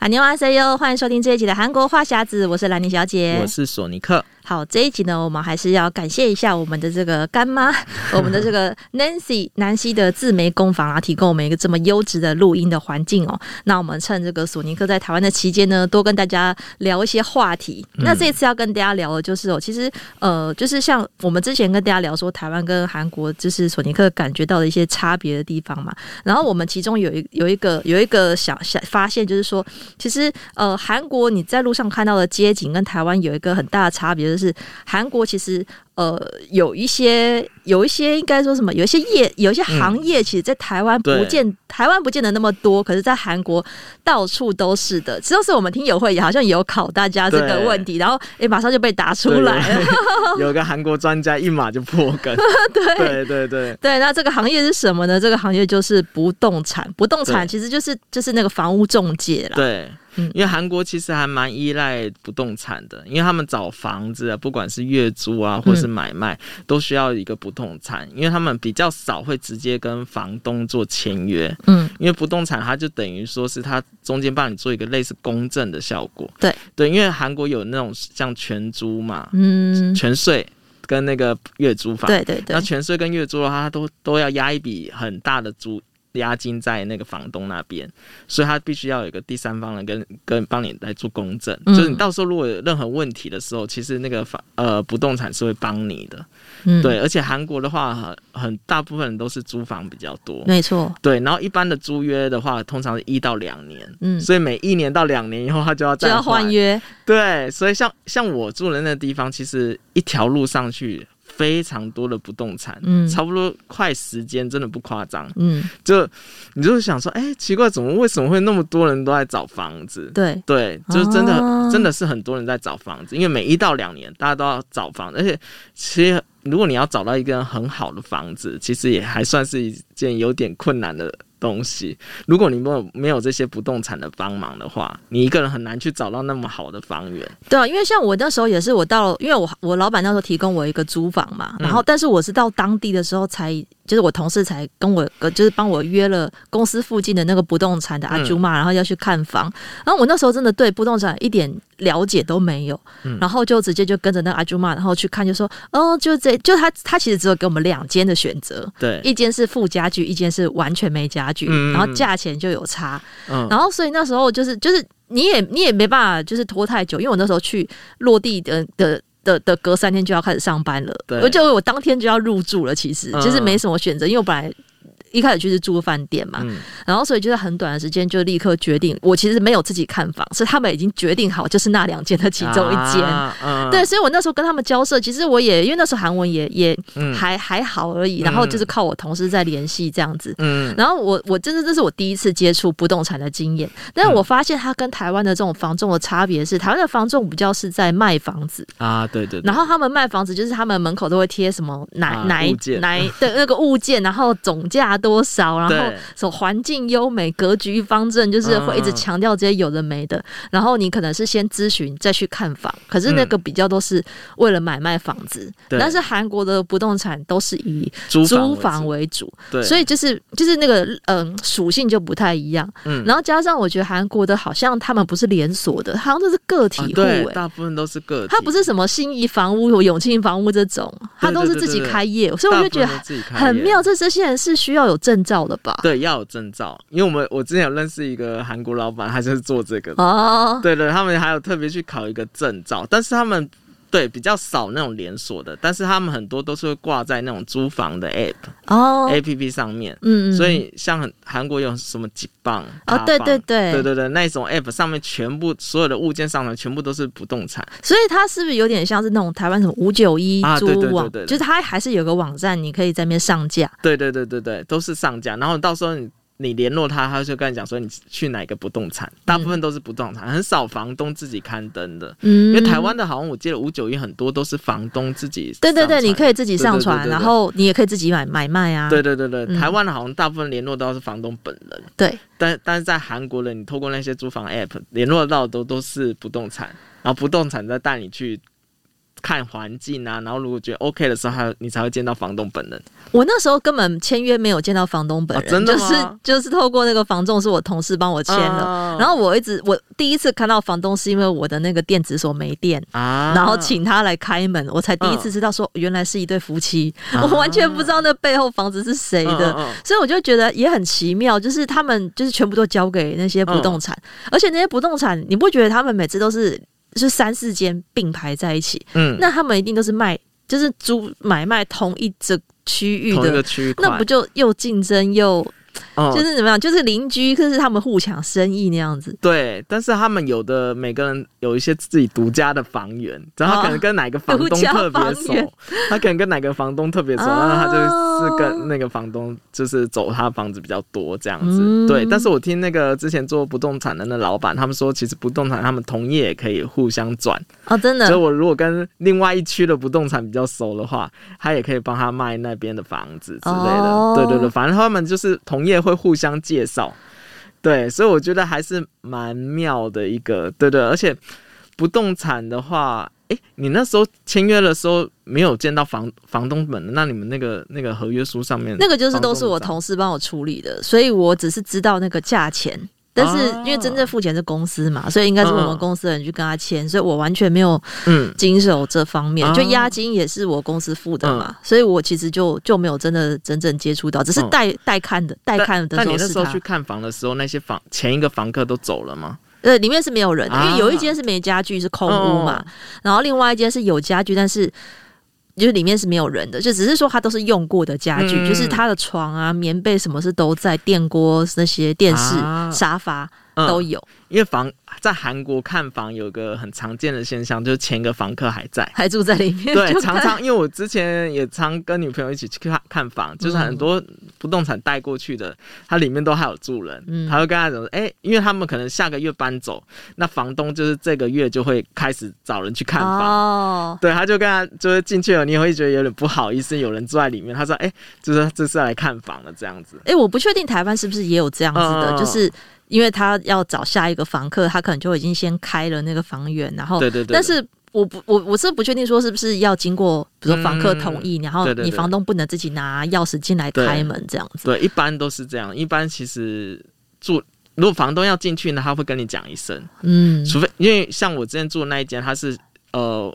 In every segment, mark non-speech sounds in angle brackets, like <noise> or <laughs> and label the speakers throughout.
Speaker 1: 阿牛阿 C 哟，欢迎收听这一集的韩国话匣子，我是兰妮小姐，
Speaker 2: 我是索尼克。
Speaker 1: 好，这一集呢，我们还是要感谢一下我们的这个干妈，<laughs> 我们的这个 Nancy 南希的自媒工坊啊，提供我们一个这么优质的录音的环境哦。那我们趁这个索尼克在台湾的期间呢，多跟大家聊一些话题。嗯、那这一次要跟大家聊的就是哦，其实呃，就是像我们之前跟大家聊说，台湾跟韩国就是索尼克感觉到的一些差别的地方嘛。然后我们其中有一有一个有一个小小发现，就是说，其实呃，韩国你在路上看到的街景跟台湾有一个很大的差别，就是。韩国其实呃有一些有一些应该说什么有一些业有一些行业，其实，在台湾不见、嗯、台湾不见得那么多，可是，在韩国到处都是的。只要是我们听友会也好像有考大家这个问题，然后哎、欸、马上就被答出来了。<laughs> <laughs>
Speaker 2: 有个韩国专家一马就破梗。<laughs> 对对对对对，
Speaker 1: 那这个行业是什么呢？这个行业就是不动产，不动产其实就是就是那个房屋中介啦。
Speaker 2: 对。因为韩国其实还蛮依赖不动产的，因为他们找房子啊，不管是月租啊，或是买卖，都需要一个不动产，因为他们比较少会直接跟房东做签约。嗯，因为不动产它就等于说是它中间帮你做一个类似公证的效果。对对，因为韩国有那种像全租嘛，嗯，全税跟那个月租房。对对对，那全税跟月租的话，它都都要押一笔很大的租。押金在那个房东那边，所以他必须要有一个第三方人跟跟帮你来做公证，嗯，就是你到时候如果有任何问题的时候，其实那个房呃不动产是会帮你的，嗯，对，而且韩国的话很很大部分人都是租房比较多，
Speaker 1: 没错，
Speaker 2: 对，然后一般的租约的话，通常是一到两年，嗯，所以每一年到两年以后，他就要再
Speaker 1: 就要换约，
Speaker 2: 对，所以像像我住的那个地方，其实一条路上去。非常多的不动产，嗯，差不多快时间，真的不夸张，嗯，就你就是想说，哎、欸，奇怪，怎么为什么会那么多人都在找房子？对。对，就是真的、啊，真的是很多人在找房子，因为每一到两年，大家都要找房子，而且其实如果你要找到一个很好的房子，其实也还算是一件有点困难的。东西，如果你没有没有这些不动产的帮忙的话，你一个人很难去找到那么好的房源。
Speaker 1: 对啊，因为像我那时候也是，我到，因为我我老板那时候提供我一个租房嘛，然后但是我是到当地的时候才。就是我同事才跟我，就是帮我约了公司附近的那个不动产的阿朱玛，然后要去看房。然后我那时候真的对不动产一点了解都没有，然后就直接就跟着那个阿朱玛，然后去看，就说哦，就这就他他其实只有给我们两间的选择，对，一间是附家具，一间是完全没家具，然后价钱就有差，然后所以那时候就是就是你也你也没办法就是拖太久，因为我那时候去落地的的。的的隔三天就要开始上班了，对，我就我当天就要入住了，其实就是没什么选择，因为我本来。一开始就是住饭店嘛、嗯，然后所以就在很短的时间就立刻决定。我其实没有自己看房，是他们已经决定好，就是那两间的其中一间、啊嗯。对，所以我那时候跟他们交涉，其实我也因为那时候韩文也也还、嗯、还好而已，然后就是靠我同事在联系这样子。嗯，然后我我真的这是我第一次接触不动产的经验，但是我发现它跟台湾的这种房仲的差别是，台湾的房仲比较是在卖房子
Speaker 2: 啊，对对，对。
Speaker 1: 然后他们卖房子就是他们门口都会贴什么哪哪哪的那个物件，然后总价。多少？然后说环境优美、格局方正，就是会一直强调这些有的没的、嗯。然后你可能是先咨询再去看房，可是那个比较都是为了买卖房子。嗯、但是韩国的不动产都是以租房为主，对，所以就是就是那个嗯属性就不太一样。嗯，然后加上我觉得韩国的好像他们不是连锁的，好像都是个体户、欸
Speaker 2: 啊，大部分都是个体。
Speaker 1: 他不是什么信义房屋或永庆房屋这种，他都是自己开业，所以我就觉得很妙。这这些人是需要有证。照的吧，
Speaker 2: 对，要有证照，因为我们我之前有认识一个韩国老板，他就是做这个的哦，对对，他们还有特别去考一个证照，但是他们。对，比较少那种连锁的，但是他们很多都是会挂在那种租房的 app 哦，A P P 上面，嗯，所以像很韩国有什么几棒啊、哦，对对对，对对对，那种 app 上面全部所有的物件上面全部都是不动产，
Speaker 1: 所以它是不是有点像是那种台湾什么五九一租网，就是它还是有个网站，你可以在那边上架，
Speaker 2: 对对对对对，都是上架，然后到时候你。你联络他，他就跟你讲说你去哪个不动产，大部分都是不动产，很少房东自己刊登的。嗯，因为台湾的好像我记得五九一很多都是房东自己。
Speaker 1: 对对对，你可以自己上传，然后你也可以自己买买卖啊。
Speaker 2: 对对对对，台湾的好像大部分联络到是房东本人。对，但但是在韩国的，你透过那些租房 app 联络到的都都是不动产，然后不动产再带你去。看环境啊，然后如果觉得 OK 的时候，还你才会见到房东本人。
Speaker 1: 我那时候根本签约没有见到房东本人，
Speaker 2: 哦、真的
Speaker 1: 就是就是透过那个房仲是我同事帮我签的。哦、然后我一直我第一次看到房东是因为我的那个电子锁没电啊，然后请他来开门，我才第一次知道说原来是一对夫妻，啊、我完全不知道那背后房子是谁的，啊、所以我就觉得也很奇妙，就是他们就是全部都交给那些不动产，啊、而且那些不动产你不觉得他们每次都是。是三四间并排在一起，嗯，那他们一定都是卖，就是租买卖同一整区域的区域，那不就又竞争又。就是怎么样？就是邻居，就是他们互抢生意那样子。
Speaker 2: 对，但是他们有的每个人有一些自己独家的房源，然后他可能跟哪个房东特别熟，他可能跟哪个房东特别熟，然后他就是跟那个房东就是走他房子比较多这样子。对，但是我听那个之前做不动产的那老板他们说，其实不动产他们同业也可以互相转
Speaker 1: 哦，真的。
Speaker 2: 所以我如果跟另外一区的不动产比较熟的话，他也可以帮他卖那边的房子之类的。对对对，反正他们就是同业会。会互相介绍，对，所以我觉得还是蛮妙的一个，对对，而且不动产的话，诶，你那时候签约的时候没有见到房房东本，那你们那个那个合约书上面，
Speaker 1: 那个就是都是我同事帮我处理的，所以我只是知道那个价钱。但是因为真正付钱是公司嘛，所以应该是我们公司的人去跟他签，所以我完全没有嗯经手这方面。就押金也是我公司付的嘛，所以我其实就就没有真的真正接触到，只是带带看的带看的。
Speaker 2: 那你那时候去看房的时候，那些房前一个房客都走了吗？
Speaker 1: 呃，里面是没有人的，因为有一间是没家具，是空屋嘛，然后另外一间是有家具，但是。就是里面是没有人的，就只是说它都是用过的家具，嗯、就是它的床啊、棉被什么是都在，电锅那些电视、啊、沙发都有。嗯因为房在韩国看房有个很常见的现象，就是前一个房客还在，还住在里面。
Speaker 2: 对，常常因为我之前也常跟女朋友一起去看看房，就是很多不动产带过去的，它里面都还有住人。嗯，他会跟他讲说，哎、欸，因为他们可能下个月搬走，那房东就是这个月就会开始找人去看房。哦，对，他就跟他就是进去了，你也会觉得有点不好意思，有人住在里面。他说，哎、欸，就是这是来看房的这样子。
Speaker 1: 哎、欸，我不确定台湾是不是也有这样子的，哦、就是。因为他要找下一个房客，他可能就已经先开了那个房源，然后，对对对。但是我不，我我是不确定说是不是要经过，比如说房客同意，嗯、然后你房东不能自己拿钥匙进来开门这样子。
Speaker 2: 对，对，一般都是这样。一般其实住，如果房东要进去呢，他会跟你讲一声。嗯，除非因为像我之前住的那一间，他是呃，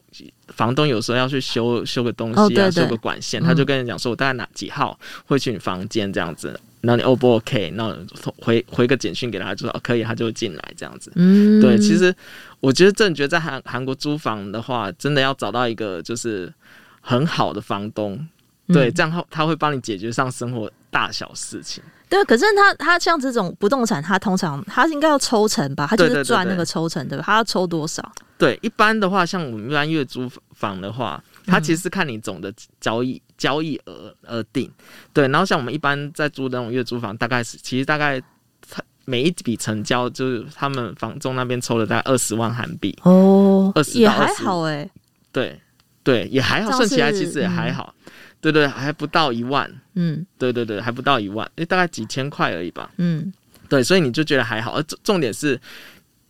Speaker 2: 房东有时候要去修修个东西啊，哦、对对修个管线，他就跟你讲说，我大概哪几号会去你房间这样子。那你 O 不 OK？那回回个简讯给他，就说、哦、可以，他就会进来这样子。嗯，对，其实我觉得，真的觉得在韩韩国租房的话，真的要找到一个就是很好的房东，对，嗯、这样他他会帮你解决上生活大小事情。
Speaker 1: 对，可是他他像这种不动产，他通常他应该要抽成吧？他就是赚那个抽成，对吧？他要抽多少？
Speaker 2: 对，一般的话，像我们一般月租房的话。他其实是看你总的交易交易额而定，对。然后像我们一般在租的那种月租房，大概是其实大概每一笔成交就是他们房仲那边抽了大概二十万韩币哦，二十也还好哎、欸，对对也还好，算起来其实也还好，嗯、对，对对，还不到一万，嗯，对对对，还不到一万，诶，大概几千块而已吧，嗯，对，所以你就觉得还好，而重重点是。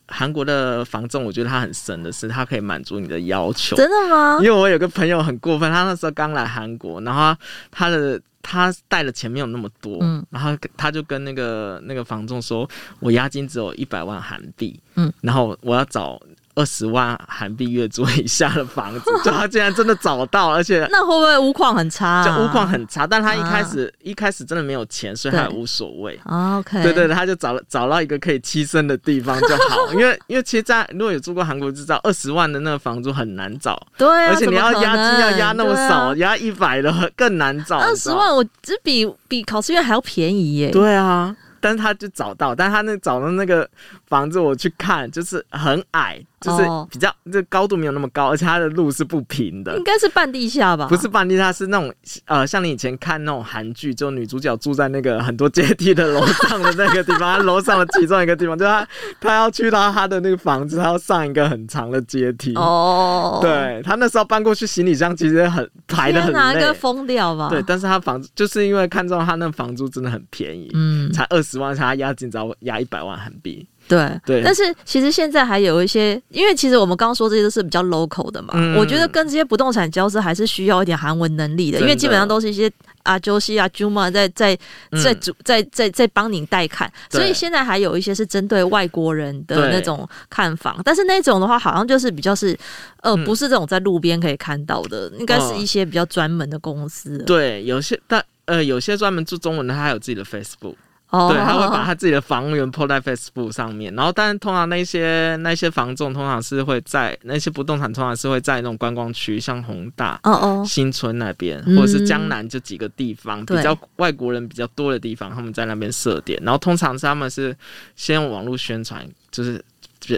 Speaker 2: 韩国的房仲，我觉得他很神的是，他可以满足你的要求。
Speaker 1: 真的吗？
Speaker 2: 因为我有个朋友很过分，他那时候刚来韩国，然后他的他带的钱没有那么多，嗯，然后他就跟那个那个房仲说，我押金只有一百万韩币，嗯，然后我要找。二十万韩币月租以下的房子，就他竟然真的找到，而且
Speaker 1: 那会不会屋况很差啊？
Speaker 2: 就屋况很差，但他一开始、啊、一开始真的没有钱，所以他也无所谓。
Speaker 1: OK，
Speaker 2: 对对对，他就找了找到一个可以栖身的地方就好，因为因为其实，在如果有住过韩国就知道，二十万的那个房租很难找。
Speaker 1: 对啊，
Speaker 2: 而且你要押金要押那么少，押一百的更难找。
Speaker 1: 二十万，我只比比考试院还要便宜耶。
Speaker 2: 对啊，但是他就找到，但他那找的那个房子我去看，就是很矮。就是比较这高度没有那么高，而且它的路是不平的，
Speaker 1: 应该是半地下吧？
Speaker 2: 不是半地下，是那种呃，像你以前看那种韩剧，就女主角住在那个很多阶梯的楼上的那个地方，她楼上的其中一个地方，<laughs> 就她她要去到她的那个房子，她要上一个很长的阶梯。哦，对，她那时候搬过去，行李箱其实很排的很累，
Speaker 1: 疯掉吧？
Speaker 2: 对，但是她房子就是因为看中她那房租真的很便宜，嗯，才二十万，她押金只要押一百万韩币。
Speaker 1: 对
Speaker 2: 对，
Speaker 1: 但是其实现在还有一些，因为其实我们刚刚说这些都是比较 local 的嘛。
Speaker 2: 嗯、
Speaker 1: 我觉得跟这些不动产交涉还是需要一点韩文能力的，的因为基本上都是一些阿周西啊、朱嘛在在在主在在在帮您带看，所以现在还有一些是针对外国人的那种看房，但是那种的话好像就是比较是呃不是这种在路边可以看到的，嗯、应该是一些比较专门的公司。
Speaker 2: 对，有些但呃有些专门做中文的，他还有自己的 Facebook。对，他会把他自己的房源 po 在 Facebook 上面，然后，但是通常那些那些房仲通常是会在那些不动产通常是会在那种观光区，像宏大、
Speaker 1: 哦哦、
Speaker 2: 新村那边，或者是江南这几个地方、嗯、比较外国人比较多的地方，他们在那边设点，然后通常是他们是先用网络宣传，就是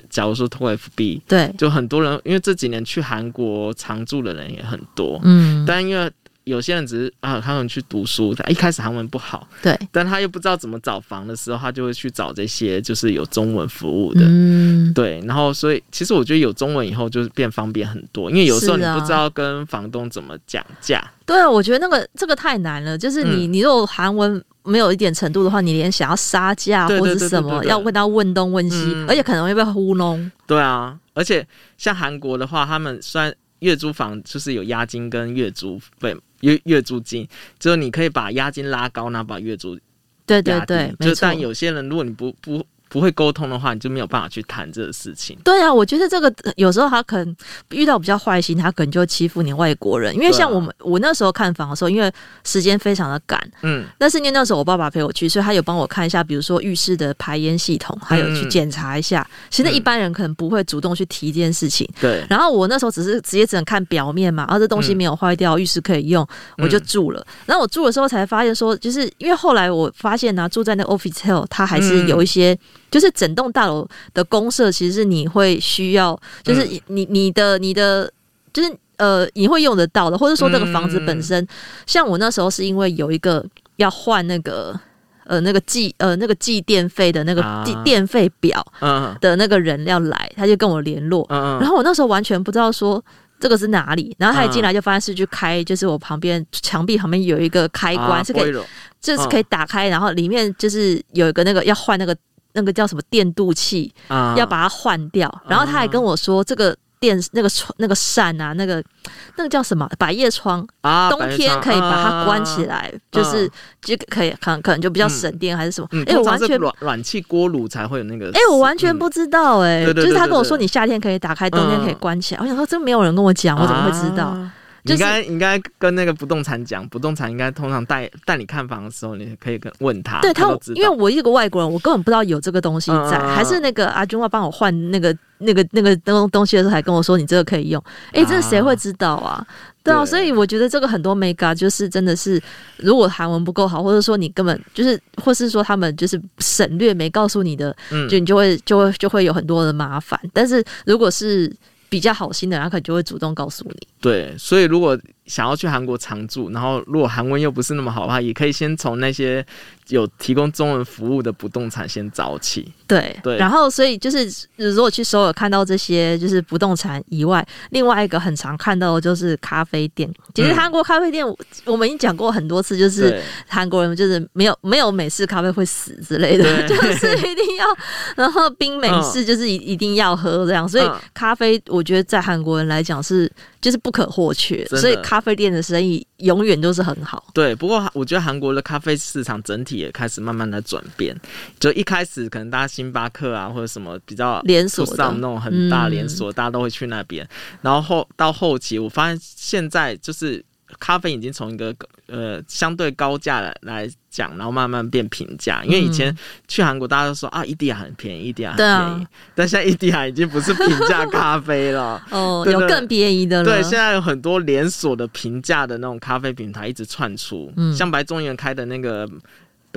Speaker 2: 假如说通过 FB，
Speaker 1: 对，
Speaker 2: 就很多人因为这几年去韩国常住的人也很多，
Speaker 1: 嗯，
Speaker 2: 但因为。有些人只是啊，他们去读书，他一开始韩文不好，
Speaker 1: 对，
Speaker 2: 但他又不知道怎么找房的时候，他就会去找这些就是有中文服务的，
Speaker 1: 嗯，
Speaker 2: 对，然后所以其实我觉得有中文以后就是变方便很多，因为有时候你不知道跟房东怎么讲价，
Speaker 1: 对啊，我觉得那个这个太难了，就是你、嗯、你如果韩文没有一点程度的话，你连想要杀价或者是什么要问他问东问西，嗯、而且可能会被糊弄，
Speaker 2: 对啊，而且像韩国的话，他们虽然月租房就是有押金跟月租费。月月租金，就是你可以把押金拉高，然后把月租
Speaker 1: 对对对，
Speaker 2: 就但有些人，如果你不不不会沟通的话，你就没有办法去谈这个事情。
Speaker 1: 对啊，我觉得这个有时候他可能遇到比较坏心，他可能就会欺负你外国人。因为像我们、啊、我那时候看房的时候，因为时间非常的赶，
Speaker 2: 嗯，
Speaker 1: 但是因为那时候我爸爸陪我去，所以他有帮我看一下，比如说浴室的排烟系统，还有去检查一下。现、嗯、在一般人可能不会主动去提这件事情。
Speaker 2: 对、嗯。
Speaker 1: 然后我那时候只是直接只能看表面嘛，然后这东西没有坏掉、嗯，浴室可以用，我就住了。然后我住的时候才发现说，就是因为后来我发现呢、啊，住在那 office 它还是有一些。嗯就是整栋大楼的公社，其实是你会需要，就是你你的你的，就是呃，你会用得到的，或者说这个房子本身，像我那时候是因为有一个要换那个呃那个计呃那个计电费的那个电电费表的那个人要来，他就跟我联络，然后我那时候完全不知道说这个是哪里，然后他一进来就发现是去开，就是我旁边墙壁旁边有一个开关是可以，就是可以打开，然后里面就是有一个那个要换那个。那个叫什么电镀器，啊、要把它换掉。然后他还跟我说，这个电那个窗那个扇啊，那个那个叫什么百叶窗啊，冬天可以把它关起来，啊、就是就可以可能可能就比较省电还是什么？哎、
Speaker 2: 嗯，
Speaker 1: 我完全
Speaker 2: 暖暖气锅炉才会有那个。
Speaker 1: 哎，我完全不知道哎、欸，就是他跟我说你夏天可以打开，冬天可以关起来。嗯、我想说，真没有人跟我讲，我怎么会知道？啊
Speaker 2: 你应该应该跟那个不动产讲，不动产应该通常带带你看房的时候，你可以跟问他。
Speaker 1: 对他，
Speaker 2: 他
Speaker 1: 因为我一个外国人，我根本不知道有这个东西在，嗯、还是那个阿军要帮我换那个那个那个东东西的时候，还跟我说你这个可以用。哎、欸，这谁会知道啊？对啊，所以我觉得这个很多 mega 就是真的是，如果韩文不够好，或者说你根本就是，或是说他们就是省略没告诉你的，嗯，就你就会就会就会有很多的麻烦。但是如果是比较好心的人，他可能就会主动告诉你。
Speaker 2: 对，所以如果想要去韩国常住，然后如果韩文又不是那么好的话，也可以先从那些有提供中文服务的不动产先找起。
Speaker 1: 对对，然后所以就是如果去首尔看到这些就是不动产以外，另外一个很常看到的就是咖啡店。其实韩国咖啡店，我们已经讲过很多次，就是韩国人就是没有没有美式咖啡会死之类的，就是一定要，然后冰美式就是一一定要喝这样。所以咖啡，我觉得在韩国人来讲是。就是不可或缺，所以咖啡店的生意永远都是很好。
Speaker 2: 对，不过我觉得韩国的咖啡市场整体也开始慢慢的转变。就一开始可能大家星巴克啊或者什么比较
Speaker 1: 连锁上
Speaker 2: 那种很大连锁，大家都会去那边。然后后到后期，我发现现在就是。咖啡已经从一个呃相对高价来来讲，然后慢慢变平价。因为以前去韩国，大家都说啊，伊迪亚很便宜，伊迪亚很便宜。啊、但现在伊迪亚已经不是平价咖啡了，<laughs>
Speaker 1: 哦，有更便宜的了。
Speaker 2: 对，现在有很多连锁的平价的那种咖啡品牌一直窜出，嗯，像白中原开的那个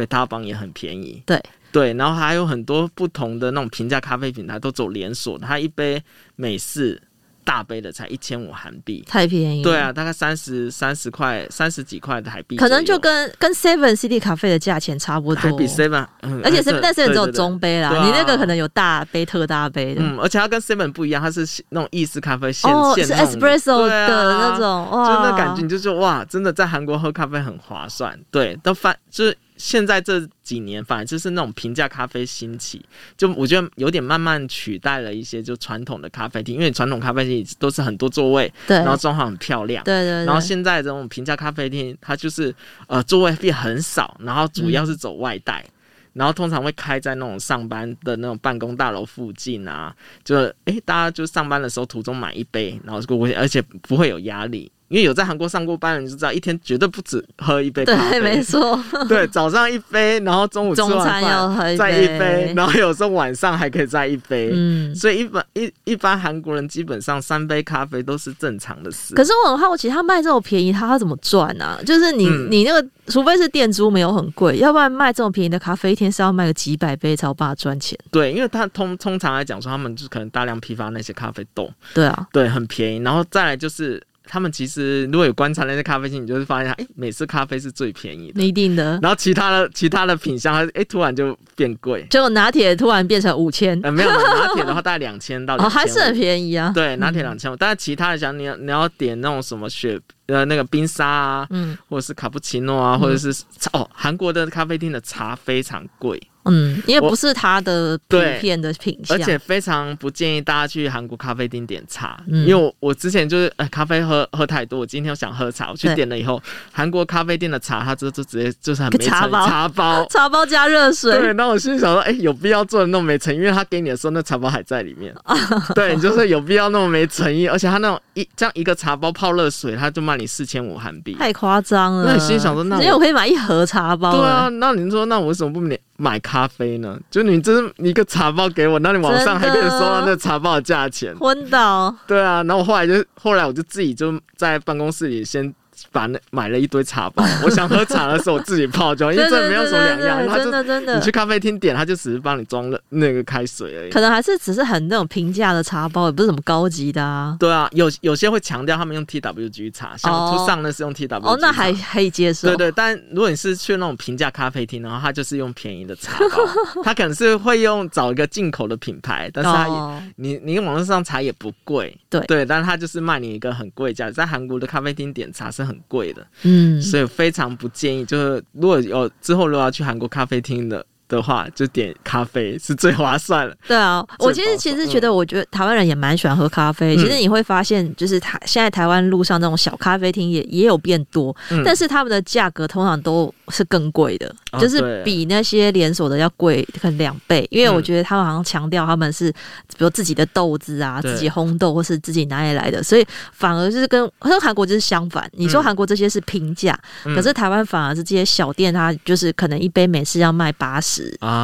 Speaker 2: 贝塔邦也很便宜。
Speaker 1: 对
Speaker 2: 对，然后还有很多不同的那种平价咖啡品牌都走连锁，它一杯美式。大杯的才一千五韩币，
Speaker 1: 太便宜。
Speaker 2: 对啊，大概三十三十块，三十几块的台币，
Speaker 1: 可能就跟跟 Seven City 咖啡的价钱差不多，
Speaker 2: 还比 Seven，
Speaker 1: 嗯，而且 Seven 但是只有中杯啦，对对对，你那个可能有大杯、特大杯的。
Speaker 2: 嗯，而且它跟 Seven 不一样，它是那种意式咖啡现，
Speaker 1: 哦，
Speaker 2: 现
Speaker 1: 是 Espresso 的那种，
Speaker 2: 啊、哇，就那感觉你就说哇，真的在韩国喝咖啡很划算。对，都翻就是。现在这几年反而就是那种平价咖啡兴起，就我觉得有点慢慢取代了一些就传统的咖啡厅，因为传统咖啡厅都是很多座位，
Speaker 1: 对，
Speaker 2: 然后装潢很漂亮，
Speaker 1: 对，对对。
Speaker 2: 然后现在这种平价咖啡厅，它就是呃座位变很少，然后主要是走外带，嗯、然后通常会开在那种上班的那种办公大楼附近啊，就诶大家就上班的时候途中买一杯，然后过过去，而且不会有压力。因为有在韩国上过班的人就知道，一天绝对不止喝一杯咖啡。
Speaker 1: 对，没错。<laughs>
Speaker 2: 对，早上一杯，然后中午吃完
Speaker 1: 中餐要喝一杯，
Speaker 2: 再一杯，<laughs> 然后有时候晚上还可以再一杯。嗯，所以一般一一般韩国人基本上三杯咖啡都是正常的事。
Speaker 1: 可是我很好奇，他卖这么便宜，他他怎么赚呢、啊？就是你、嗯、你那个，除非是店租没有很贵，要不然卖这么便宜的咖啡，一天是要卖个几百杯才有办法赚钱。
Speaker 2: 对，因为他通通常来讲说，他们就可能大量批发那些咖啡豆。
Speaker 1: 对啊，
Speaker 2: 对，很便宜。然后再来就是。他们其实如果有观察那些咖啡厅，你就会发现，哎、欸，美式咖啡是最便宜的，
Speaker 1: 一定的。
Speaker 2: 然后其他的其他的品相，它哎突然就变贵，
Speaker 1: 结果拿铁突然变成五千。
Speaker 2: 呃，没有，拿铁的话大概两千到 <laughs>
Speaker 1: 哦，还是很便宜啊。
Speaker 2: 对，拿铁两千五，但是其他的像你要你要点那种什么雪呃那个冰沙啊，嗯，或者是卡布奇诺啊，或者是哦，韩国的咖啡厅的茶非常贵。
Speaker 1: 嗯，因为不是它的普遍的品相，
Speaker 2: 而且非常不建议大家去韩国咖啡厅点茶，嗯、因为我我之前就是呃咖啡喝喝太多，我今天我想喝茶，我去点了以后，韩国咖啡店的茶它就就直接就是很没
Speaker 1: 茶包，
Speaker 2: 茶包 <laughs>
Speaker 1: 茶包加热水，
Speaker 2: 对，那我心里想说，哎、欸，有必要做的那么没诚意？因为他给你的时候那茶包还在里面，<laughs> 对，就是有必要那么没诚意？而且他那种一这样一个茶包泡热水，他就卖你四千五韩币，
Speaker 1: 太夸张了。
Speaker 2: 那你心里想说，那我，
Speaker 1: 因为我可以买一盒茶包，
Speaker 2: 对啊，那你说那我为什么不买？买咖啡呢？就你这是一个茶包给我，那你网上还可以收到那茶包的价钱，
Speaker 1: 昏倒。
Speaker 2: 对啊，然后我后来就后来我就自己就在办公室里先。把那买了一堆茶包，<laughs> 我想喝茶的时候我自己泡就好，因为这没有什么两样。他真的真的，你去咖啡厅点，他就只是帮你装了那个开水而已。
Speaker 1: 可能还是只是很那种平价的茶包，也不是什么高级的啊。
Speaker 2: 对啊，有有些会强调他们用 TWG 茶，像初上那是用 TWG 茶。
Speaker 1: 哦，那还可以接受。
Speaker 2: 对对，但如果你是去那种平价咖啡厅，然后他就是用便宜的茶包，<laughs> 他可能是会用找一个进口的品牌，但是他也你你网络上查也不贵，对对，但是他就是卖你一个很贵价，在韩国的咖啡厅点茶是很贵的。嗯，所以非常不建议，就是如果有之后如果要去韩国咖啡厅的。的话就点咖啡是最划算的。
Speaker 1: 对啊，我其实其实觉得，我觉得台湾人也蛮喜欢喝咖啡。嗯、其实你会发现，就是台现在台湾路上那种小咖啡厅也也有变多，嗯、但是他们的价格通常都是更贵的，嗯、就是比那些连锁的要贵可能两倍。因为我觉得他们好像强调他们是比如自己的豆子啊，自己烘豆或是自己哪里来的，所以反而就是跟和韩国就是相反。你说韩国这些是平价，嗯、可是台湾反而是这些小店，它就是可能一杯美式要卖八十。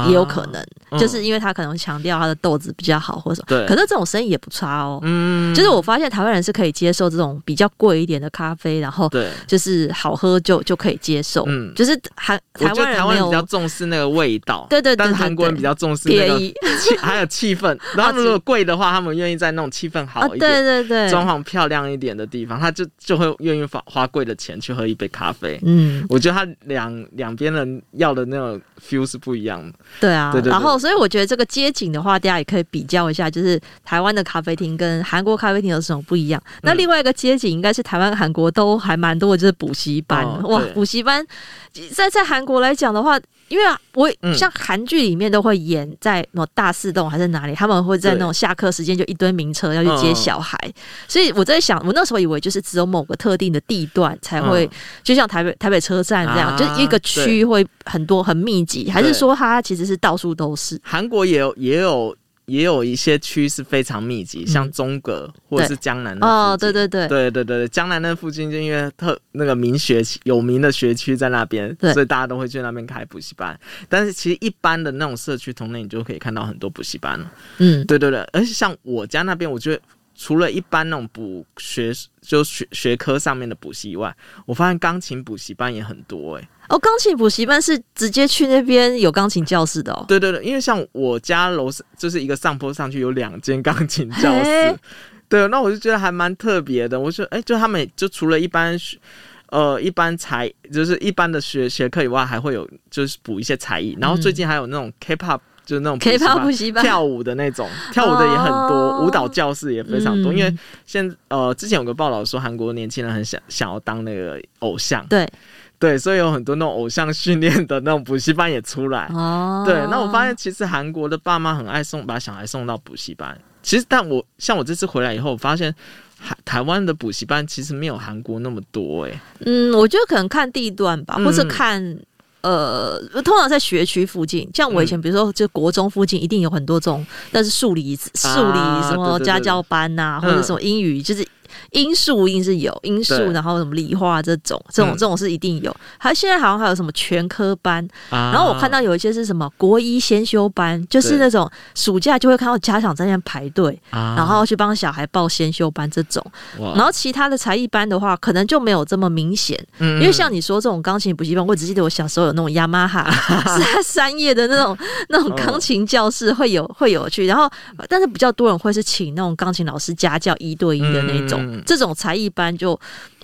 Speaker 1: 也有可能，啊、就是因为他可能强调他的豆子比较好，或者什么。对。可是这种生意也不差哦。嗯。就是我发现台湾人是可以接受这种比较贵一点的咖啡，然后对，就是好喝就就可以接受。嗯。就是韩台湾人没有
Speaker 2: 比较重视那个味道，
Speaker 1: 对对对，对。
Speaker 2: 但是韩国人比较重视那个气，<laughs> 还有气氛。然后如果贵的话，他们愿意在那种气氛好一点、对对对，装潢漂亮一点的地方，他就就会愿意花花贵的钱去喝一杯咖啡。嗯。我觉得他两两边人要的那种 feel 是不一样的。
Speaker 1: 对啊，对对对，然后所以我觉得这个街景的话，大家也可以比较一下，就是台湾的咖啡厅跟韩国咖啡厅有什么不一样。嗯、那另外一个街景应该是台湾、韩国都还蛮多的，就是补习班。哦、哇，补习班在在韩国来讲的话，因为啊，我像韩剧里面都会演在什么大四栋还是哪里，他们会在那种下课时间就一堆名车要去接小孩，所以我在想，我那时候以为就是只有某个特定的地段才会，嗯、就像台北台北车站这样，啊、就是一个区会很多很密集，对还是说它其实是到处都是？
Speaker 2: 韩国也有也有。也有一些区是非常密集，像中阁或者是江南的
Speaker 1: 哦，对对对，
Speaker 2: 对对对，江南那附近就因为特那个名学有名的学区在那边，所以大家都会去那边开补习班。但是其实一般的那种社区同类，你就可以看到很多补习班了。嗯，对对对，而且像我家那边，我觉得。除了一般那种补学就学学科上面的补习以外，我发现钢琴补习班也很多哎、欸。
Speaker 1: 哦，钢琴补习班是直接去那边有钢琴教室的哦。
Speaker 2: 对对对，因为像我家楼上就是一个上坡上去有两间钢琴教室。嘿对，那我就觉得还蛮特别的。我说，哎、欸，就他们就除了一般学呃一般才就是一般的学学科以外，还会有就是补一些才艺。然后最近还有那种 K-pop。就是那种
Speaker 1: K-pop 补习班
Speaker 2: 跳舞的那种，跳舞的也很多，oh, 舞蹈教室也非常多。嗯、因为现呃之前有个报道说，韩国年轻人很想想要当那个偶像，对对，所以有很多那种偶像训练的那种补习班也出来。
Speaker 1: 哦，
Speaker 2: 对，那我发现其实韩国的爸妈很爱送把小孩送到补习班。其实，但我像我这次回来以后，我发现台台湾的补习班其实没有韩国那么多哎、欸。
Speaker 1: 嗯，我觉得可能看地段吧，或者看、嗯、呃，通常在学区附近，像我以前比如说就国中附近，一定有很多这种，但是数理数理什么家教班呐、啊，或者什么英语，就是。英数英是有英数，然后什么理化这种，这种这种是一定有。还现在好像还有什么全科班，然后我看到有一些是什么国一先修班，就是那种暑假就会看到家长在那边排队，然后去帮小孩报先修班这种。然后其他的才艺班的话，可能就没有这么明显，因为像你说这种钢琴补习班，我只记得我小时候有那种雅马哈 <laughs> 三三叶的那种那种钢琴教室会有会有去，然后但是比较多人会是请那种钢琴老师家教一对一的那种。这种才一般就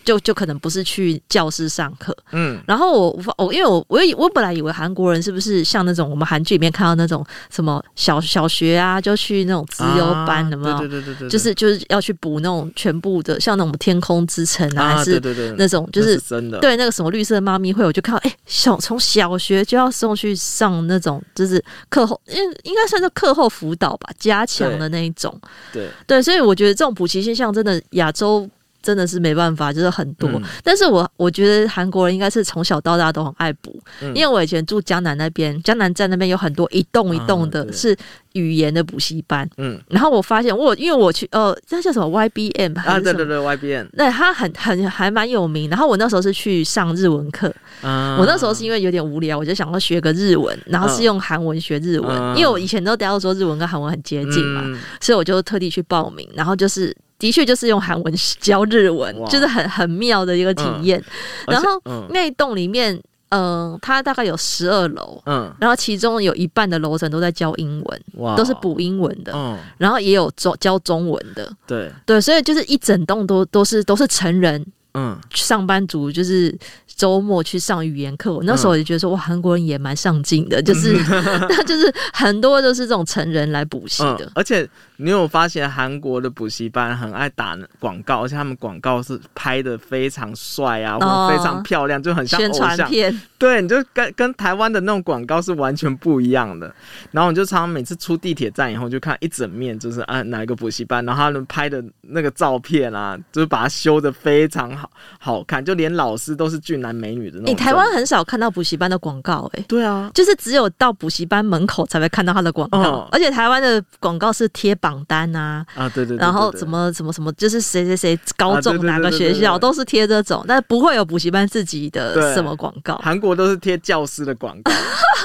Speaker 1: 就就可能不是去教室上课，嗯，然后我我因为我我我本来以为韩国人是不是像那种我们韩剧里面看到那种什么小小学啊，就去那种资优班的嘛，对对对对，就是就是要去补那种全部的，像那种天空之城啊，还是那种就是真的。对那个什么绿色妈咪会，我就看到哎，小从小学就要送去上那种就是课后，应应该算是课后辅导吧，加强的那一种，对。对，所以我觉得这种补习现象真的亚洲。真的是没办法，就是很多。嗯、但是我我觉得韩国人应该是从小到大都很爱补，嗯、因为我以前住江南那边，江南站那边有很多一栋一栋的，是语言的补习班。嗯，然后我发现我因为我去呃，那叫什么 YBM 啊？对对对，YBM。那，他很很还蛮有名。然后我那时候是去上日文课，嗯、我那时候是因为有点无聊，我就想要学个日文，然后是用韩文学日文，嗯、因为我以前都大家都说日文跟韩文很接近嘛，嗯、所以我就特地去报名，然后就是。的确就是用韩文教日文，就是很很妙的一个体验。嗯、然后、嗯、那一栋里面，嗯、呃，它大概有十二楼，嗯，然后其中有一半的楼层都在教英文，都是补英文的，嗯，然后也有教教中文的，对。对，所以就是一整栋都都是都是成人。嗯，上班族就是周末去上语言课，我那时候也觉得说，哇，韩国人也蛮上进的，就是那 <laughs> <laughs> 就是很多都是这种成人来补习的，
Speaker 2: 而且你有发现韩国的补习班很爱打广告，而且他们广告是拍的非常帅啊，或非常漂亮，就很像偶像片。对，你就跟跟台湾的那种广告是完全不一样的。然后你就常常每次出地铁站以后，就看一整面，就是啊哪一个补习班，然后他们拍的那个照片啊，就是把它修的非常好。好好看，就连老师都是俊男美女的那种。你、欸、台湾
Speaker 1: 很少看到补习班的广告、欸，哎，
Speaker 2: 对啊，
Speaker 1: 就是只有到补习班门口才会看到他的广告，哦、而且台湾的广告是贴榜单啊，啊，对对，对，然后怎么怎么什么，就是谁谁谁高中哪个学校都是贴这种，但不会有补习班自己的什么广告。
Speaker 2: 韩国都是贴教师的广告，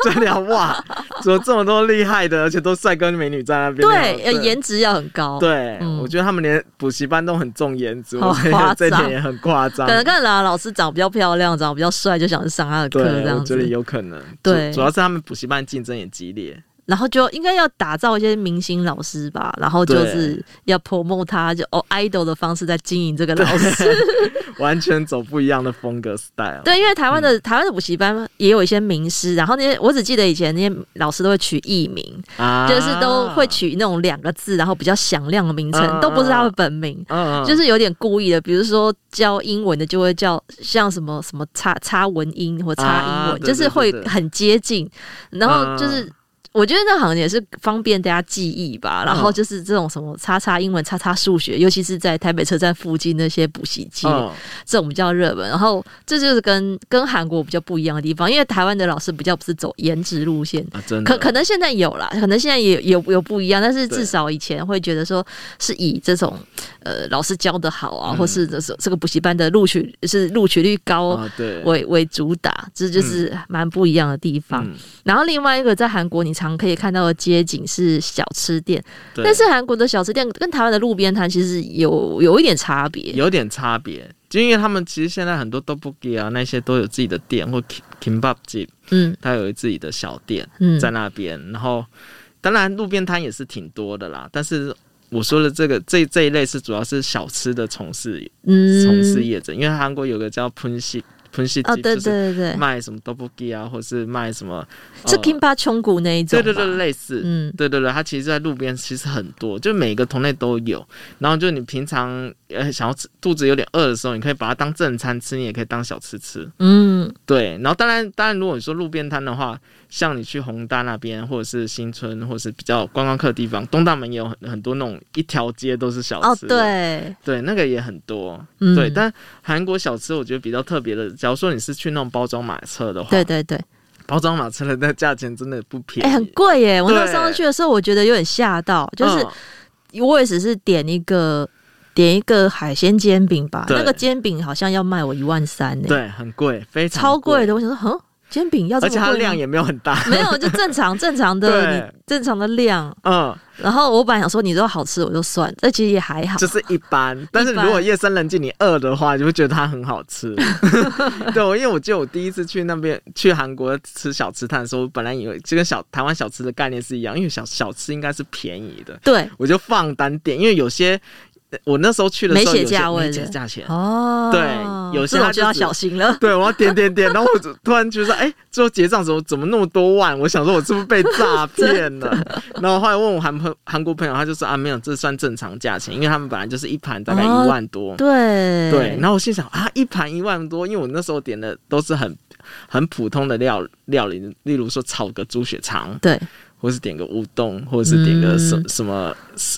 Speaker 2: 真的哇，怎么这么多厉害的，而且都帅哥美女在那边，
Speaker 1: 对，要颜值要很高。
Speaker 2: 对，嗯、我觉得他们连补习班都很重颜值，我觉得这点也很。夸张，可
Speaker 1: 能看来老师长比较漂亮，长得比较帅，就想去上他的课，这样子。
Speaker 2: 我觉得有可能。对，主要是他们补习班竞争也激烈。
Speaker 1: 然后就应该要打造一些明星老师吧，然后就是要 promote 他，就哦 idol 的方式在经营这个老师，<laughs>
Speaker 2: 完全走不一样的风格 style。
Speaker 1: 对，因为台湾的、嗯、台湾的补习班也有一些名师，然后那些我只记得以前那些老师都会取艺名，啊、就是都会取那种两个字，然后比较响亮的名称，啊、都不是他的本名，啊、就是有点故意的。比如说教英文的就会叫像什么什么差差文英或差英文，啊、就是会很接近，然后就是。我觉得那好像也是方便大家记忆吧，然后就是这种什么叉叉英文、叉叉数学，尤其是在台北车站附近那些补习街，这种比较热门。然后这就是跟跟韩国比较不一样的地方，因为台湾的老师比较不是走颜值路线，可可能现在有啦，可能现在也有有不一样，但是至少以前会觉得说是以这种呃老师教的好啊，或是这这个补习班的录取是录取率高为为主打，这就是蛮不一样的地方。然后另外一个在韩国，你常可以看到的街景是小吃店，但是韩国的小吃店跟台湾的路边摊其实有有一点差别，
Speaker 2: 有点差别，就因为他们其实现在很多 tteokbokki 啊那些都有自己的店或 kimbap 店，嗯，他有自己的小店在那边，嗯、然后当然路边摊也是挺多的啦，但是我说的这个这这一类是主要是小吃的从事嗯从事业者，因为韩国有个叫喷西。喷洗机，
Speaker 1: 哦，对对对对，
Speaker 2: 卖什么 tteokbokki 啊，或是卖什么
Speaker 1: 是 Kimba 穷谷那一种，
Speaker 2: 对对对，类似，嗯，对对对，它其实在路边其实很多，就每个同类都有。然后就你平常呃想要吃，肚子有点饿的时候，你可以把它当正餐吃，你也可以当小吃吃，嗯，对。然后当然当然，如果你说路边摊的话，像你去宏大那边，或者是新村，或者是比较观光客的地方，东大门也有很很多那种一条街都是小吃，
Speaker 1: 哦，对
Speaker 2: 对，那个也很多，嗯、对。但韩国小吃我觉得比较特别的，假如说你是去那种包装马车的话，
Speaker 1: 对对对。
Speaker 2: 包装马车的那价钱真的不便宜，
Speaker 1: 哎、欸，很贵耶！我那上次去的时候，我觉得有点吓到，就是我也只是点一个点一个海鲜煎饼吧，那个煎饼好像要卖我一万三呢，
Speaker 2: 对，很贵，非常
Speaker 1: 超贵的。我想说，哼，煎饼要这么贵，
Speaker 2: 而且它量也没有很大，<laughs>
Speaker 1: 没有，就正常正常的，你正常的量，嗯。然后我本来想说，你说好吃我就算，这其实也还好，
Speaker 2: 就是一般。但是如果夜深人静你饿的话，就会觉得它很好吃。<laughs> 对，因为我记得我第一次去那边去韩国吃小吃摊的时候，我本来以为这跟小台湾小吃的概念是一样，因为小小吃应该是便宜的。
Speaker 1: 对，
Speaker 2: 我就放单点，因为有些。我那时候去的时候
Speaker 1: 没写价位，
Speaker 2: 没写价钱
Speaker 1: 哦。
Speaker 2: 对，有些他
Speaker 1: 就要小心了。
Speaker 2: 对，我要点点点，然后我突然觉得，哎、欸，最后结账怎么怎么那么多万？我想说，我是不是被诈 <laughs> 骗了？然后后来问我韩朋韩国朋友，他就说啊，没有，这算正常价钱，因为他们本来就是一盘大概一万多。
Speaker 1: 哦、对
Speaker 2: 对。然后我心想啊，一盘一万多，因为我那时候点的都是很很普通的料料理，例如说炒个猪血肠。
Speaker 1: 对。
Speaker 2: 或是点个乌冬，或者是点个什什么、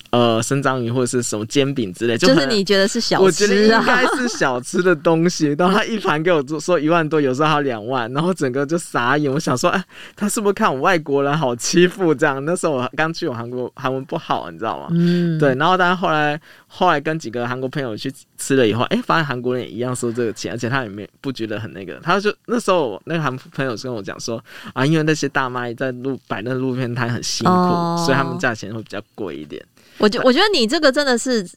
Speaker 2: 嗯、呃生章鱼，或者是什么煎饼之类，就，
Speaker 1: 就是你觉得是小吃，啊，
Speaker 2: 我觉得应该是小吃的东西。然后他一盘给我做说一万多，有时候还有两万，然后整个就傻眼。我想说，哎，他是不是看我外国人好欺负这样？那时候我刚去，我韩国韩文不好，你知道吗？嗯，对。然后但是后来后来跟几个韩国朋友去吃了以后，哎，发现韩国人也一样收这个钱，而且他也没不觉得很那个。他就那时候那个韩朋友跟我讲说啊，因为那些大妈在路摆那路边。摊很辛苦，哦、所以他们价钱会比较贵一点。
Speaker 1: 我觉我觉得你这个真的是。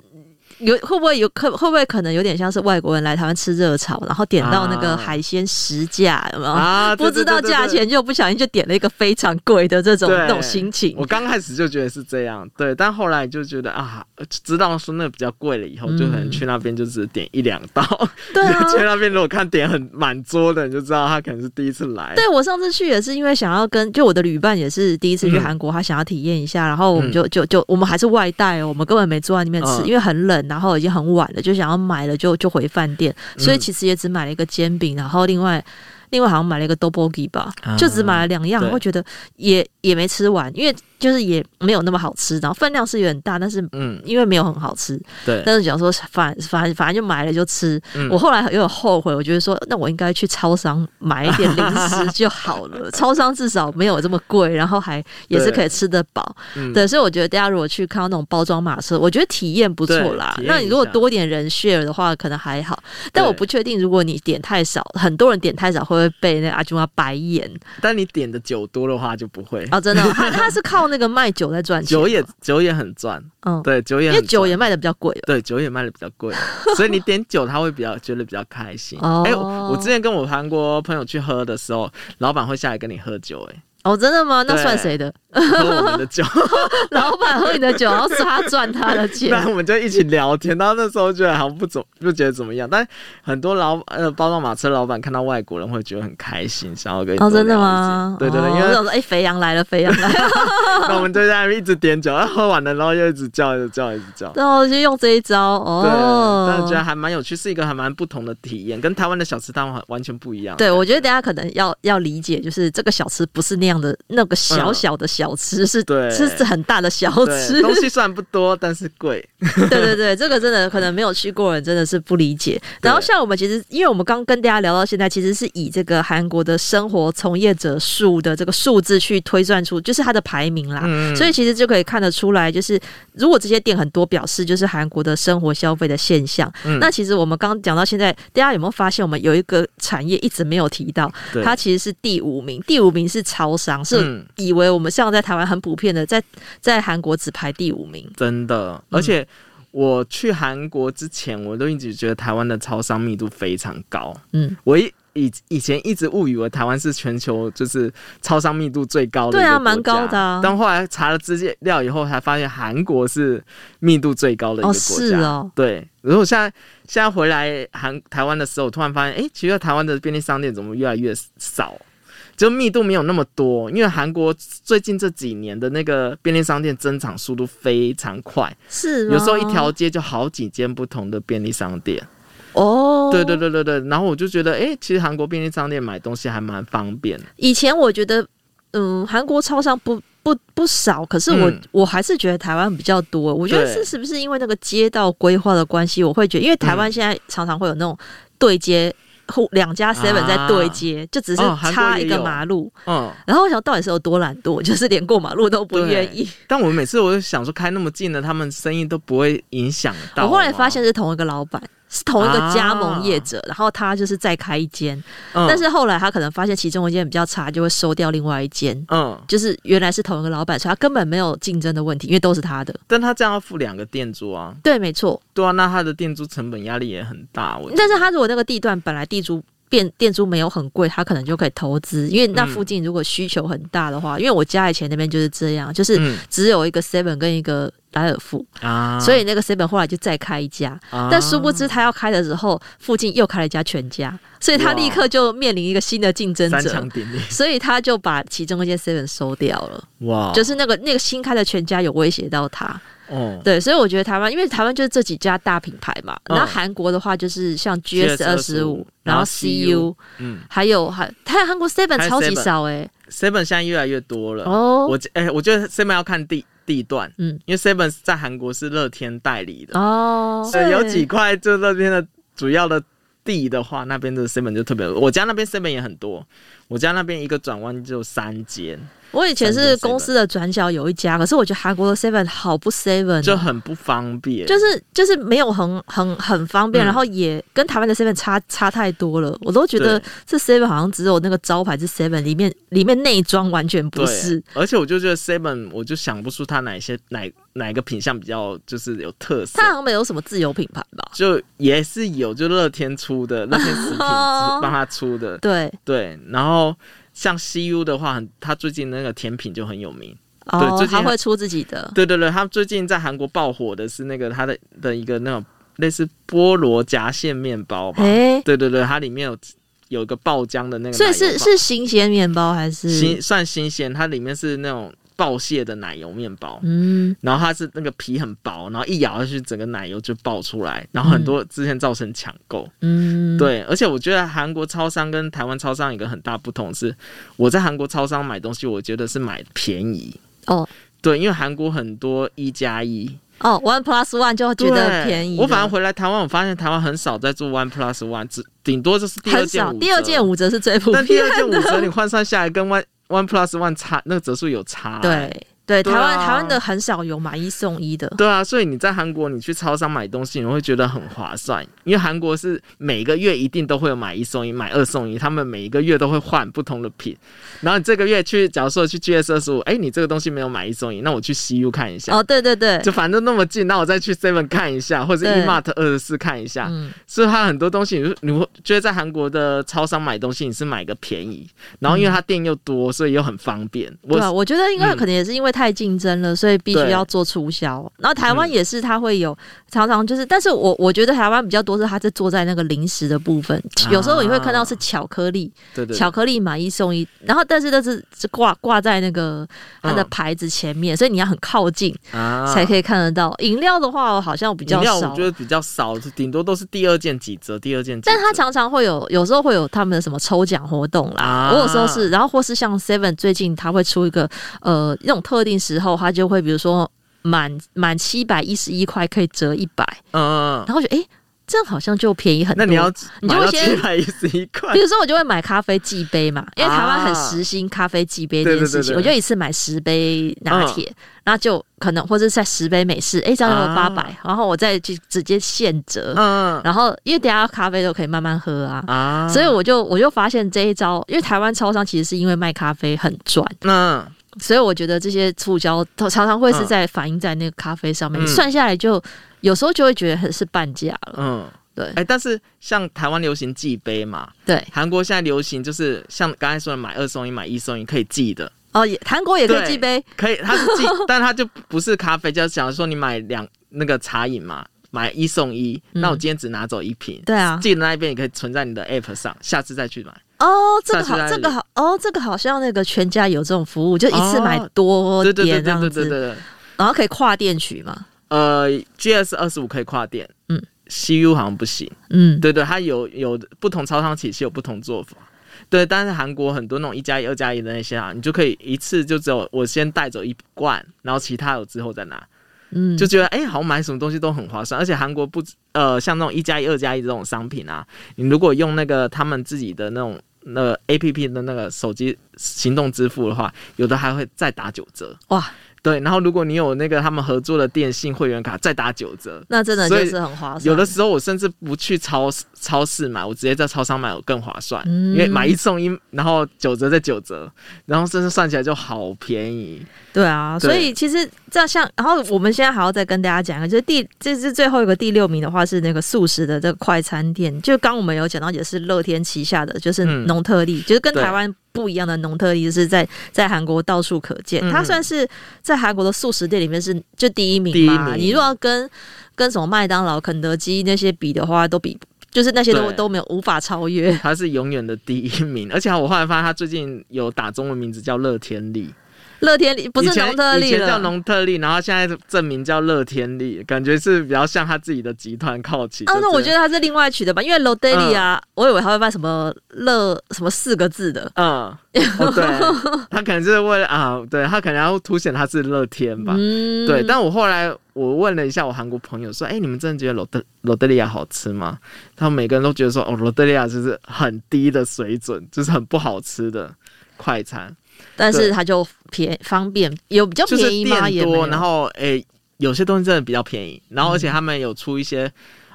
Speaker 1: 有会不会有可会不会可能有点像是外国人来台湾吃热炒，然后点到那个海鲜实价，有没有？啊，不知道价钱就不小心就点了一个非常贵的这种那种心情。
Speaker 2: 我刚开始就觉得是这样，对，但后来就觉得啊，知道说那个比较贵了以后，就可能去那边就只点一两道。对啊，<laughs> 去那边如果看点很满桌的，你就知道他可能是第一次来。
Speaker 1: 对，我上次去也是因为想要跟就我的旅伴也是第一次去韩国，他想要体验一下，然后我们就就就我们还是外带哦，我们根本没坐在里面吃，因为很冷。然后已经很晚了，就想要买了就就回饭店，所以其实也只买了一个煎饼，然后另外。另外好像买了一个 tteokbokki 吧，就只买了两样，我觉得也也没吃完，因为就是也没有那么好吃，然后分量是有点大，但是嗯，因为没有很好吃，对。但是讲说反反反正就买了就吃，我后来有点后悔，我觉得说那我应该去超商买一点零食就好了，<laughs> 超商至少没有这么贵，然后还也是可以吃得饱，对。所以我觉得大家如果去看到那种包装马车，我觉得体验不错啦。那你如果多点人 share 的话，可能还好，但我不确定如果你点太少，很多人点太少会。会被那阿舅妈白眼，
Speaker 2: 但你点的酒多的话就不会。
Speaker 1: 哦，真的，他他是靠那个卖酒在赚钱，
Speaker 2: 酒也酒也很赚，嗯，对，酒也
Speaker 1: 因为酒也卖的比较贵，
Speaker 2: 对，酒也卖的比较贵，<laughs> 所以你点酒他会比较觉得比较开心。哎、欸，我之前跟我韩国朋友去喝的时候，老板会下来跟你喝酒、欸，哎。
Speaker 1: 哦，真的吗？那算谁的？
Speaker 2: 喝我们的酒，<laughs>
Speaker 1: 老板喝你的酒，然后是他赚他的钱。<laughs>
Speaker 2: 那我们就一起聊天，然后那时候觉得好像不怎不觉得怎么样，但很多老呃包装马车老板看到外国人会觉得很开心，想要跟你哦，
Speaker 1: 真的吗？
Speaker 2: 对对对，因为
Speaker 1: 我说哎，肥羊来了，肥羊来了，<laughs>
Speaker 2: 那我们就在那边一直点酒，然后喝完了，然后又一直叫，一直叫，一直叫，
Speaker 1: 然后就用这一招哦。
Speaker 2: 但是觉得还蛮有趣，是一个还蛮不同的体验，跟台湾的小吃摊完全不一样。
Speaker 1: 对，我觉得大家可能要要理解，就是这个小吃不是那样的那个。小小的小吃是，对，是很大的小吃。
Speaker 2: 东西算不多，但是贵。<laughs>
Speaker 1: 对对对，这个真的可能没有去过人真的是不理解。然后像我们其实，因为我们刚跟大家聊到现在，其实是以这个韩国的生活从业者数的这个数字去推算出，就是它的排名啦。嗯、所以其实就可以看得出来，就是如果这些店很多，表示就是韩国的生活消费的现象。嗯、那其实我们刚讲到现在，大家有没有发现，我们有一个产业一直没有提到，它其实是第五名，第五名是超商，是、嗯。以为我们像在台湾很普遍的，在在韩国只排第五名，
Speaker 2: 真的。而且我去韩国之前，我都一直觉得台湾的超商密度非常高。嗯，我一以以前一直误以为台湾是全球就是超商密度最高的，
Speaker 1: 对啊，蛮高的啊。
Speaker 2: 但后来查了资料以后，才发现韩国是密度最高的一个国家。哦，是哦。对，然后现在现在回来韩台湾的时候，我突然发现，哎，其实台湾的便利商店怎么越来越少？就密度没有那么多，因为韩国最近这几年的那个便利商店增长速度非常快，
Speaker 1: 是
Speaker 2: 有时候一条街就好几间不同的便利商店。
Speaker 1: 哦，
Speaker 2: 对对对对对，然后我就觉得，哎，其实韩国便利商店买东西还蛮方便。
Speaker 1: 以前我觉得，嗯，韩国超商不不不少，可是我、嗯、我还是觉得台湾比较多。我觉得是是不是因为那个街道规划的关系？我会觉得，因为台湾现在常常会有那种对接。两家 seven 在对接，啊、就只是差一个马路。嗯，然后我想到底是有多懒惰，<laughs> 就是连过马路都不愿意。<laughs>
Speaker 2: 但我每次我就想说，开那么近的，他们生意都不会影响到。
Speaker 1: 我后来发现是同一个老板。是同一个加盟业者，啊、然后他就是再开一间，嗯、但是后来他可能发现其中一间比较差，就会收掉另外一间。嗯，就是原来是同一个老板，所以他根本没有竞争的问题，因为都是他的。
Speaker 2: 但他这样要付两个店租啊？
Speaker 1: 对，没错。
Speaker 2: 对啊，那他的店租成本压力也很大。
Speaker 1: 但是他如果那个地段本来地租变店租没有很贵，他可能就可以投资，因为那附近如果需求很大的话，嗯、因为我家以前那边就是这样，就是只有一个 seven 跟一个。莱尔富。啊，所以那个 seven 后来就再开一家，啊、但殊不知他要开的时候，附近又开了一家全家，所以他立刻就面临一个新的竞争者，<laughs> 所以他就把其中一间 seven 收掉了。哇，就是那个那个新开的全家有威胁到他。哦，对，所以我觉得台湾，因为台湾就是这几家大品牌嘛，然后韩国的话就是像 GS 二十五，然后 CU，嗯，还有还他韩国 seven 超级少哎
Speaker 2: ，seven 现在越来越多了。哦。我哎，我觉得 seven 要看地。地段，嗯，因为 Seven 在韩国是乐天代理的哦，所以有几块就乐天的主要的地的话，那边的 Seven 就特别多。我家那边 Seven 也很多，我家那边一个转弯就三间。
Speaker 1: 我以前是公司的转角有一家，可是我觉得韩国的 Seven 好不 Seven，
Speaker 2: 就很不方便，
Speaker 1: 就是就是没有很很很方便，嗯、然后也跟台湾的 Seven 差差太多了。我都觉得这 Seven 好像只有那个招牌是 Seven，里面里面内装完全不是。
Speaker 2: 而且我就觉得 Seven，我就想不出它哪些哪哪个品相比较就是有特色。
Speaker 1: 它好像没有什么自有品牌吧？
Speaker 2: 就也是有，就乐天出的，乐天食品 <laughs> 帮他出的。
Speaker 1: 对
Speaker 2: 对，然后。像 CU 的话，他最近那个甜品就很有名。
Speaker 1: 哦，对，最近他会出自己的。
Speaker 2: 对对对，他最近在韩国爆火的是那个他的的一个那种类似菠萝夹馅面包吧。哎、欸，对对对，它里面有有一个爆浆的那个，
Speaker 1: 所以是是新鲜面包还是
Speaker 2: 新算新鲜？它里面是那种。爆蟹的奶油面包，嗯，然后它是那个皮很薄，然后一咬下去，整个奶油就爆出来，然后很多之前造成抢购，嗯，对，而且我觉得韩国超商跟台湾超商一个很大不同是，我在韩国超商买东西，我觉得是买便宜。哦，对，因为韩国很多一加一。
Speaker 1: 哦，One Plus One 就觉得便宜。
Speaker 2: 我反而回来台湾，我发现台湾很少在做 One Plus One，只顶多就是第二件五折，
Speaker 1: 第二件五折是最普遍的，
Speaker 2: 但第二件五折你换算下来跟 One One Plus One 差那个折数有差，欸，
Speaker 1: 对。对，台湾、啊、台湾的很少有买一送一的。
Speaker 2: 对啊，所以你在韩国，你去超商买东西，你会觉得很划算，因为韩国是每个月一定都会有买一送一、买二送一，他们每一个月都会换不同的品。然后你这个月去，假如说去 GS 二十五，哎，你这个东西没有买一送一，那我去 CU 看一下。
Speaker 1: 哦，对对对，
Speaker 2: 就反正那么近，那我再去 Seven 看一下，或者 E-Mart 二十四看一下。嗯，所以它很多东西，你你会觉得在韩国的超商买东西，你是买个便宜，然后因为它店又多，所以又很方便。
Speaker 1: 对啊，我觉得应该可能也是因为太竞争了。所以必须要做促销，然后台湾也是，它会有常常就是，但是我我觉得台湾比较多是他在坐在那个零食的部分，有时候你会看到是巧克力，对对，巧克力买一送一，然后但是都是是挂挂在那个它的牌子前面，所以你要很靠近才可以看得到。饮料的话，好像比较少，
Speaker 2: 我觉得比较少，顶多都是第二件几折，第二件。
Speaker 1: 但它常常会有，有时候会有他们的什么抽奖活动啦，我有时候是，然后或是像 Seven 最近它会出一个呃那种特定时候，它就会比如说满满七百一十一块可以折一百，嗯，然后就哎、欸，这样好像就便宜很多。
Speaker 2: 那你要
Speaker 1: 你就会先
Speaker 2: 七百一十一块，
Speaker 1: 比如说我就会买咖啡寄杯嘛，因为台湾很时兴咖啡寄杯这件事情，我就一次买十杯拿铁，嗯、然后就可能或者在十杯美式，哎、欸，这样就八百，然后我再去直接现折，嗯，然后因为等下咖啡都可以慢慢喝啊，啊，所以我就我就发现这一招，因为台湾超商其实是因为卖咖啡很赚，嗯。所以我觉得这些促销常常会是在反映在那个咖啡上面，嗯、算下来就有时候就会觉得很是半价了。嗯，对，
Speaker 2: 哎，但是像台湾流行寄杯嘛，
Speaker 1: 对，
Speaker 2: 韩国现在流行就是像刚才说的买二送一、买一送一可以寄的。
Speaker 1: 哦，也韩国也可以寄杯，
Speaker 2: 可以，它是寄，<laughs> 但它就不是咖啡，就是假如说你买两那个茶饮嘛，买一送一，那我今天只拿走一瓶，
Speaker 1: 对啊，
Speaker 2: 寄的那一边也可以存在你的 app 上，下次再去买。
Speaker 1: 哦，这个好，这个好，哦，这个好像那个全家有这种服务，就一次买多点这样子，然后可以跨店取嘛。
Speaker 2: 呃，GS 二十五可以跨店，嗯，CU 好像不行，
Speaker 1: 嗯，
Speaker 2: 对对，它有有不同超商体系有不同做法，对，但是韩国很多那种一加一、二加一的那些啊，你就可以一次就只有我先带走一罐，然后其他有之后再拿，嗯，就觉得哎、欸，好像买什么东西都很划算，而且韩国不呃像那种一加一、二加一这种商品啊，你如果用那个他们自己的那种那 APP 的那个手机行动支付的话，有的还会再打九折，哇。对，然后如果你有那个他们合作的电信会员卡，再打九折，
Speaker 1: 那真的就是很划算。
Speaker 2: 有的时候我甚至不去超超市买，我直接在超商买，我更划算，嗯、因为买一送一，然后九折再九折，然后甚至算起来就好便宜。
Speaker 1: 对啊，对所以其实这样像，然后我们现在还要再跟大家讲一个，就是第这是最后一个第六名的话是那个素食的这个快餐店，就刚我们有讲到也是乐天旗下的，就是农特利，嗯、就是跟台湾。不一样的农特利就是在在韩国到处可见，它算是在韩国的素食店里面是就第一名嘛。你如果要跟跟什么麦当劳、肯德基那些比的话，都比就是那些都都没有无法超越。
Speaker 2: 它是永远的第一名，而且我后来发现它最近有打中文名字叫乐天利。
Speaker 1: 乐天利不是农特利了，以前
Speaker 2: 叫农特利，然后现在正名叫乐天利，感觉是比较像他自己的集团靠齐。
Speaker 1: 啊，那我觉得他是另外取的吧，因为罗德利啊，嗯、我以为他会卖什么乐什么四个字的。嗯，
Speaker 2: 哦、对，<laughs> 他可能就是为了啊，对他可能要凸显他是乐天吧。嗯，对。但我后来我问了一下我韩国朋友说，哎、欸，你们真的觉得罗德罗德利亚好吃吗？他们每个人都觉得说，哦，罗德利亚就是很低的水准，就是很不好吃的快餐。
Speaker 1: 但是它就便方便，有比较便宜吗？
Speaker 2: 也多，然后诶、欸，有些东西真的比较便宜，然后而且他们有出一些、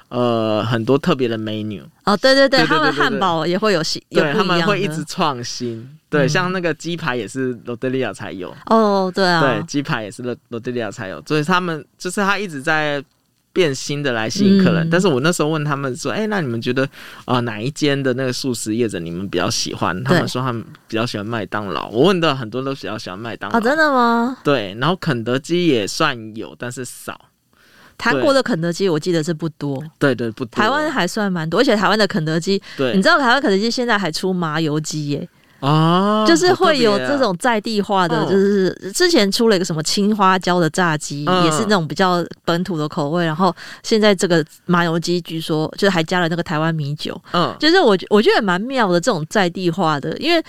Speaker 2: 嗯、呃很多特别的 menu
Speaker 1: 哦，对对对，他们汉堡也会有新，
Speaker 2: 对，他们会一直创新，对，嗯、像那个鸡排也是罗德利亚才有。
Speaker 1: 哦，对啊，
Speaker 2: 对，鸡排也是罗罗德利亚才有，所以他们就是他一直在。变新的来吸引客人，嗯、但是我那时候问他们说：“哎、欸，那你们觉得啊、呃，哪一间的那个素食业者你们比较喜欢？”他们说他们比较喜欢麦当劳。我问的很多都比较喜欢麦当劳。
Speaker 1: 啊，真的吗？
Speaker 2: 对，然后肯德基也算有，但是少。
Speaker 1: 韩国的肯德基我记得是不多，
Speaker 2: 对对，不多。
Speaker 1: 台湾还算蛮多，而且台湾的肯德基，对，你知道台湾肯德基现在还出麻油鸡耶。
Speaker 2: 哦，
Speaker 1: 就是会有这种在地化的，就是之前出了一个什么青花椒的炸鸡，也是那种比较本土的口味。然后现在这个麻油鸡，据说就还加了那个台湾米酒。嗯，就是我我觉得蛮妙的这种在地化的，因为。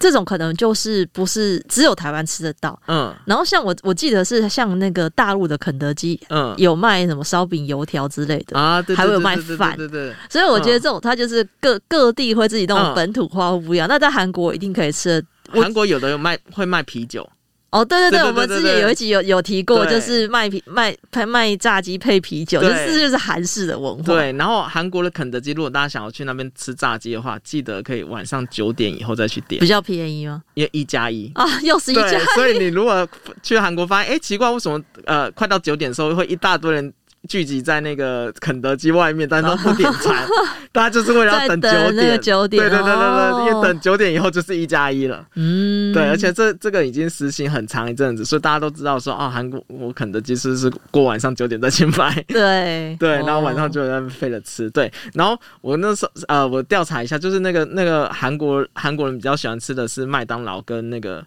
Speaker 1: 这种可能就是不是只有台湾吃得到，嗯，然后像我我记得是像那个大陆的肯德基，嗯，有卖什么烧饼、油条之类的啊，对，还会有卖饭，对对。所以我觉得这种它就是各各地会自己那种本土化不一样。那在韩国一定可以吃的，
Speaker 2: 韩国有的有卖会卖啤酒。
Speaker 1: 哦，对对对，我们之前有一集有有提过，就是卖啤卖卖卖炸鸡配啤酒，这是就是韩式的文化。
Speaker 2: 对，然后韩国的肯德基，如果大家想要去那边吃炸鸡的话，记得可以晚上九点以后再去点，
Speaker 1: 比较便宜吗？
Speaker 2: 因为一加一
Speaker 1: 啊，又是一加一。
Speaker 2: 所以你如果去韩国发现，哎，奇怪，为什么呃，快到九点的时候会一大堆人？聚集在那个肯德基外面，但都不点餐，<laughs> 大家就是为了要等九点。
Speaker 1: 九点，
Speaker 2: 对对对对对，因为等九点以后就是一加一了。嗯，对，而且这这个已经实行很长一阵子，所以大家都知道说，啊，韩国我肯德基是是过晚上九点再去买。<laughs>
Speaker 1: 对
Speaker 2: 对，然后晚上就在那费了吃。对，然后我那时候呃，我调查一下，就是那个那个韩国韩国人比较喜欢吃的是麦当劳跟那个。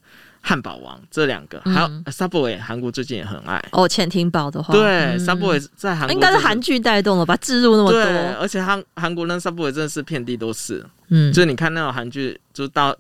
Speaker 2: 汉堡王这两个，还有 Subway，韩国最近也很爱
Speaker 1: 哦。潜艇堡的话，
Speaker 2: 对 Subway 在韩国
Speaker 1: 应该是韩剧带动了吧，置入那么多，
Speaker 2: 而且韩韩国那 Subway 真的是遍地都是，嗯，就是你看那种韩剧，就是大。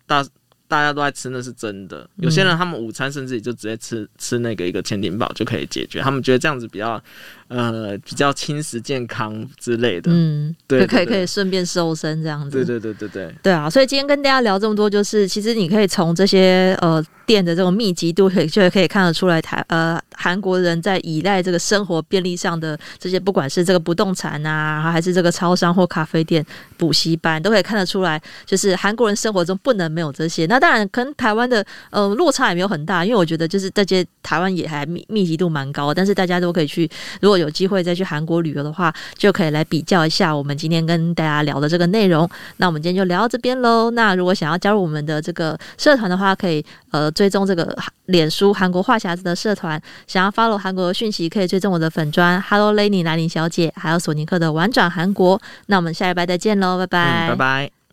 Speaker 2: 大家都在吃，那是真的。有些人他们午餐甚至也就直接吃吃那个一个潜艇堡就可以解决，他们觉得这样子比较呃比较轻食健康之类的。嗯，对，
Speaker 1: 可以可以顺便瘦身这样子。
Speaker 2: 对对对对对。
Speaker 1: 对啊，所以今天跟大家聊这么多，就是其实你可以从这些呃店的这种密集度，可以就可以看得出来台呃韩国人在依赖这个生活便利上的这些，不管是这个不动产啊，还是这个超商或咖啡店、补习班，都可以看得出来，就是韩国人生活中不能没有这些。那当然，可能台湾的呃落差也没有很大，因为我觉得就是这些台湾也还密密集度蛮高，但是大家都可以去，如果有机会再去韩国旅游的话，就可以来比较一下我们今天跟大家聊的这个内容。那我们今天就聊到这边喽。那如果想要加入我们的这个社团的话，可以呃追踪这个脸书韩国话匣子的社团。想要 follow 韩国的讯息，可以追踪我的粉砖 Hello Lady 南宁小姐，还有索尼克的玩转韩国。那我们下礼拜再见喽，拜拜，
Speaker 2: 拜拜。